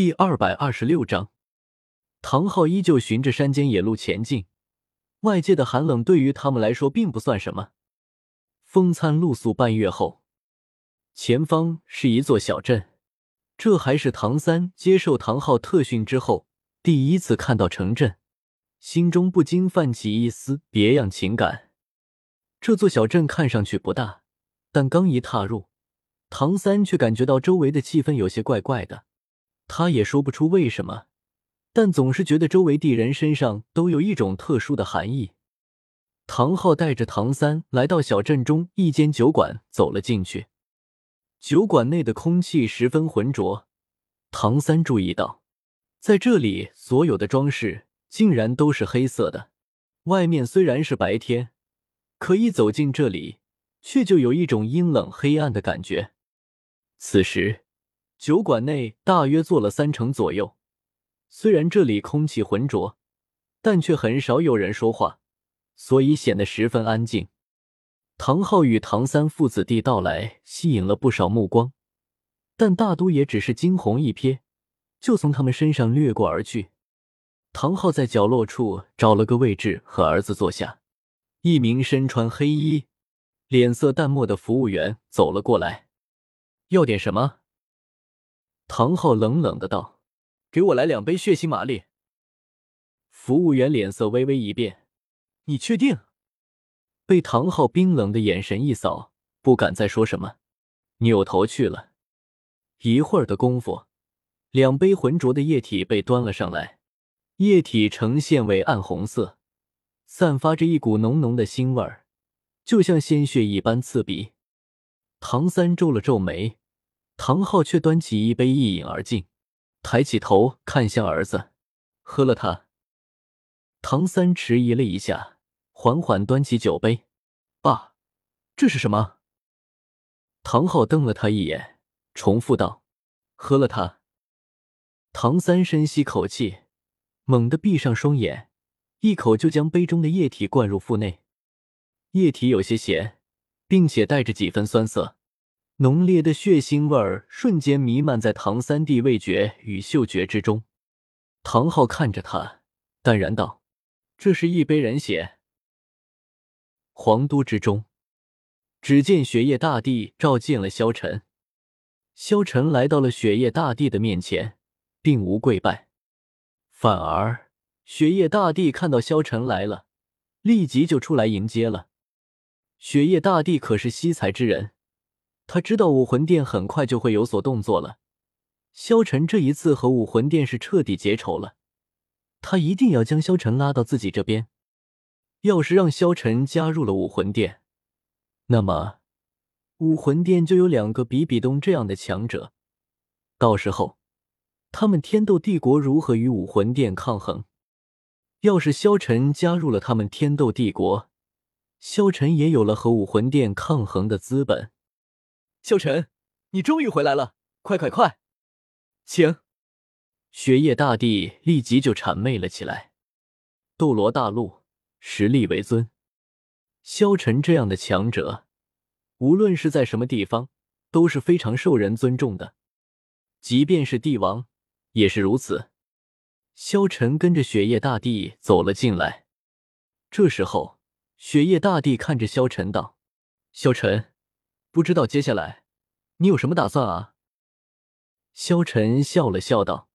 第二百二十六章，唐昊依旧循着山间野路前进。外界的寒冷对于他们来说并不算什么。风餐露宿半月后，前方是一座小镇。这还是唐三接受唐昊特训之后第一次看到城镇，心中不禁泛起一丝别样情感。这座小镇看上去不大，但刚一踏入，唐三却感觉到周围的气氛有些怪怪的。他也说不出为什么，但总是觉得周围地人身上都有一种特殊的寒意。唐昊带着唐三来到小镇中一间酒馆，走了进去。酒馆内的空气十分浑浊，唐三注意到，在这里所有的装饰竟然都是黑色的。外面虽然是白天，可一走进这里，却就有一种阴冷黑暗的感觉。此时。酒馆内大约坐了三成左右，虽然这里空气浑浊，但却很少有人说话，所以显得十分安静。唐昊与唐三父子弟到来，吸引了不少目光，但大都也只是惊鸿一瞥，就从他们身上掠过而去。唐昊在角落处找了个位置和儿子坐下，一名身穿黑衣、脸色淡漠的服务员走了过来，要点什么？唐昊冷冷的道：“给我来两杯血腥玛丽。”服务员脸色微微一变：“你确定？”被唐昊冰冷的眼神一扫，不敢再说什么，扭头去了。一会儿的功夫，两杯浑浊的液体被端了上来，液体呈现为暗红色，散发着一股浓浓的腥味儿，就像鲜血一般刺鼻。唐三皱了皱眉。唐昊却端起一杯一饮而尽，抬起头看向儿子，喝了它。唐三迟疑了一下，缓缓端起酒杯：“爸，这是什么？”唐昊瞪了他一眼，重复道：“喝了它。”唐三深吸口气，猛地闭上双眼，一口就将杯中的液体灌入腹内。液体有些咸，并且带着几分酸涩。浓烈的血腥味儿瞬间弥漫在唐三弟味觉与嗅觉之中。唐昊看着他，淡然道：“这是一杯人血。”皇都之中，只见雪夜大帝召见了萧晨。萧晨来到了雪夜大帝的面前，并无跪拜，反而雪夜大帝看到萧晨来了，立即就出来迎接了。雪夜大帝可是惜才之人。他知道武魂殿很快就会有所动作了，萧晨这一次和武魂殿是彻底结仇了，他一定要将萧晨拉到自己这边。要是让萧晨加入了武魂殿，那么武魂殿就有两个比比东这样的强者，到时候他们天斗帝国如何与武魂殿抗衡？要是萧晨加入了他们天斗帝国，萧晨也有了和武魂殿抗衡的资本。萧晨，你终于回来了！快快快，请。雪夜大帝立即就谄媚了起来。斗罗大陆，实力为尊。萧晨这样的强者，无论是在什么地方，都是非常受人尊重的。即便是帝王，也是如此。萧晨跟着雪夜大帝走了进来。这时候，雪夜大帝看着萧晨道：“萧晨。”不知道接下来你有什么打算啊？萧晨笑了笑道：“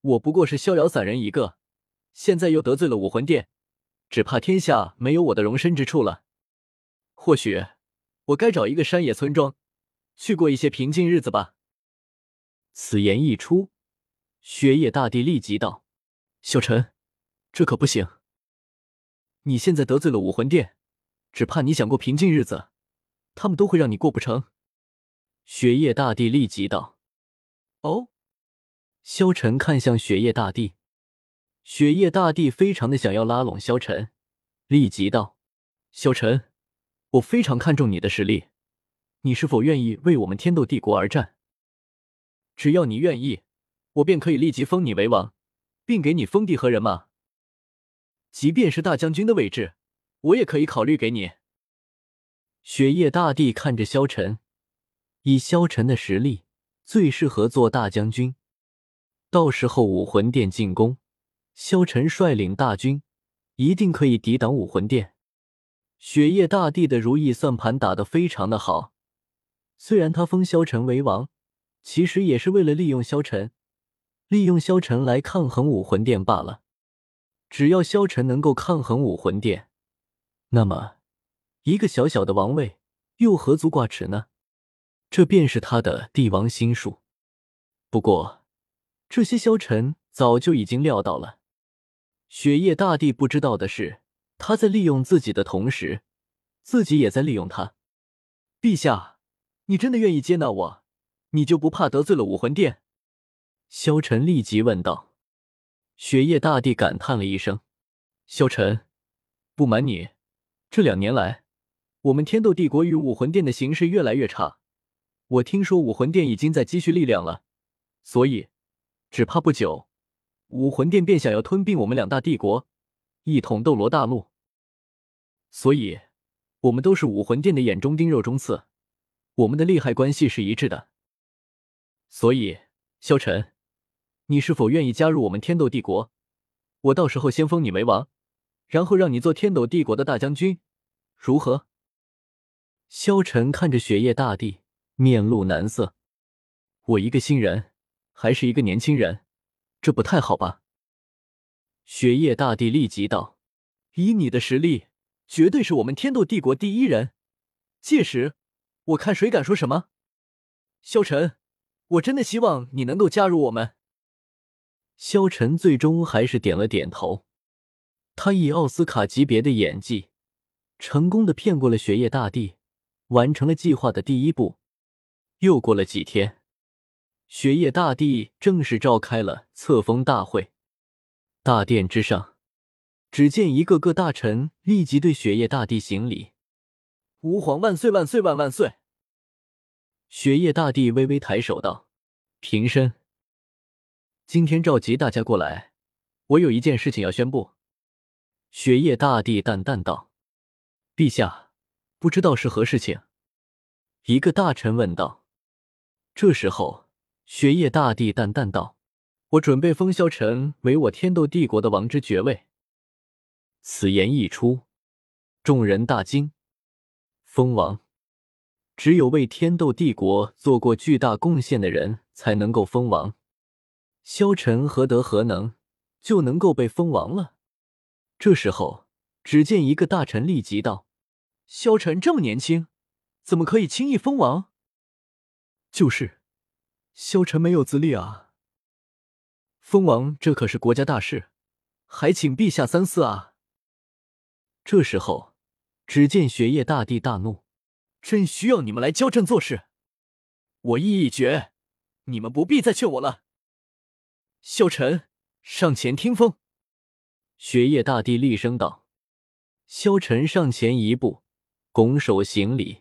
我不过是逍遥散人一个，现在又得罪了武魂殿，只怕天下没有我的容身之处了。或许我该找一个山野村庄，去过一些平静日子吧。”此言一出，雪野大帝立即道：“小陈，这可不行！你现在得罪了武魂殿，只怕你想过平静日子。”他们都会让你过不成。雪夜大帝立即道：“哦。”萧晨看向雪夜大帝，雪夜大帝非常的想要拉拢萧晨，立即道：“萧晨，我非常看重你的实力，你是否愿意为我们天斗帝国而战？只要你愿意，我便可以立即封你为王，并给你封地和人马。即便是大将军的位置，我也可以考虑给你。”雪夜大帝看着萧晨，以萧晨的实力，最适合做大将军。到时候武魂殿进攻，萧晨率领大军，一定可以抵挡武魂殿。雪夜大帝的如意算盘打得非常的好，虽然他封萧晨为王，其实也是为了利用萧晨，利用萧晨来抗衡武魂殿罢了。只要萧晨能够抗衡武魂殿，那么一个小小的王位又何足挂齿呢？这便是他的帝王心术。不过，这些萧晨早就已经料到了。雪夜大帝不知道的是，他在利用自己的同时，自己也在利用他。陛下，你真的愿意接纳我？你就不怕得罪了武魂殿？萧晨立即问道。雪夜大帝感叹了一声：“萧晨，不瞒你，这两年来，我们天斗帝国与武魂殿的形势越来越差。我听说武魂殿已经在积蓄力量了，所以只怕不久，武魂殿便想要吞并我们两大帝国，一统斗罗大陆。所以，我们都是武魂殿的眼中钉、肉中刺，我们的利害关系是一致的。所以，萧晨。”你是否愿意加入我们天斗帝国？我到时候先封你为王，然后让你做天斗帝国的大将军，如何？萧晨看着雪夜大帝，面露难色。我一个新人，还是一个年轻人，这不太好吧？雪夜大帝立即道：“以你的实力，绝对是我们天斗帝国第一人。届时，我看谁敢说什么。”萧晨，我真的希望你能够加入我们。萧晨最终还是点了点头。他以奥斯卡级别的演技，成功的骗过了雪夜大帝，完成了计划的第一步。又过了几天，雪夜大帝正式召开了册封大会。大殿之上，只见一个个大臣立即对雪夜大帝行礼：“吾皇万岁万岁万万岁！”雪夜大帝微微抬手道：“平身。”今天召集大家过来，我有一件事情要宣布。雪夜大帝淡淡道：“陛下，不知道是何事情？”一个大臣问道。这时候，雪夜大帝淡淡道：“我准备封萧晨为我天斗帝国的王之爵位。”此言一出，众人大惊。封王，只有为天斗帝国做过巨大贡献的人才能够封王。萧晨何德何能就能够被封王了？这时候，只见一个大臣立即道：“萧晨这么年轻，怎么可以轻易封王？”就是，萧晨没有资历啊。封王这可是国家大事，还请陛下三思啊。这时候，只见雪夜大帝大怒：“朕需要你们来教朕做事？我意已决，你们不必再劝我了。”萧晨上前听风，雪夜大帝厉声道：“萧晨上前一步，拱手行礼。”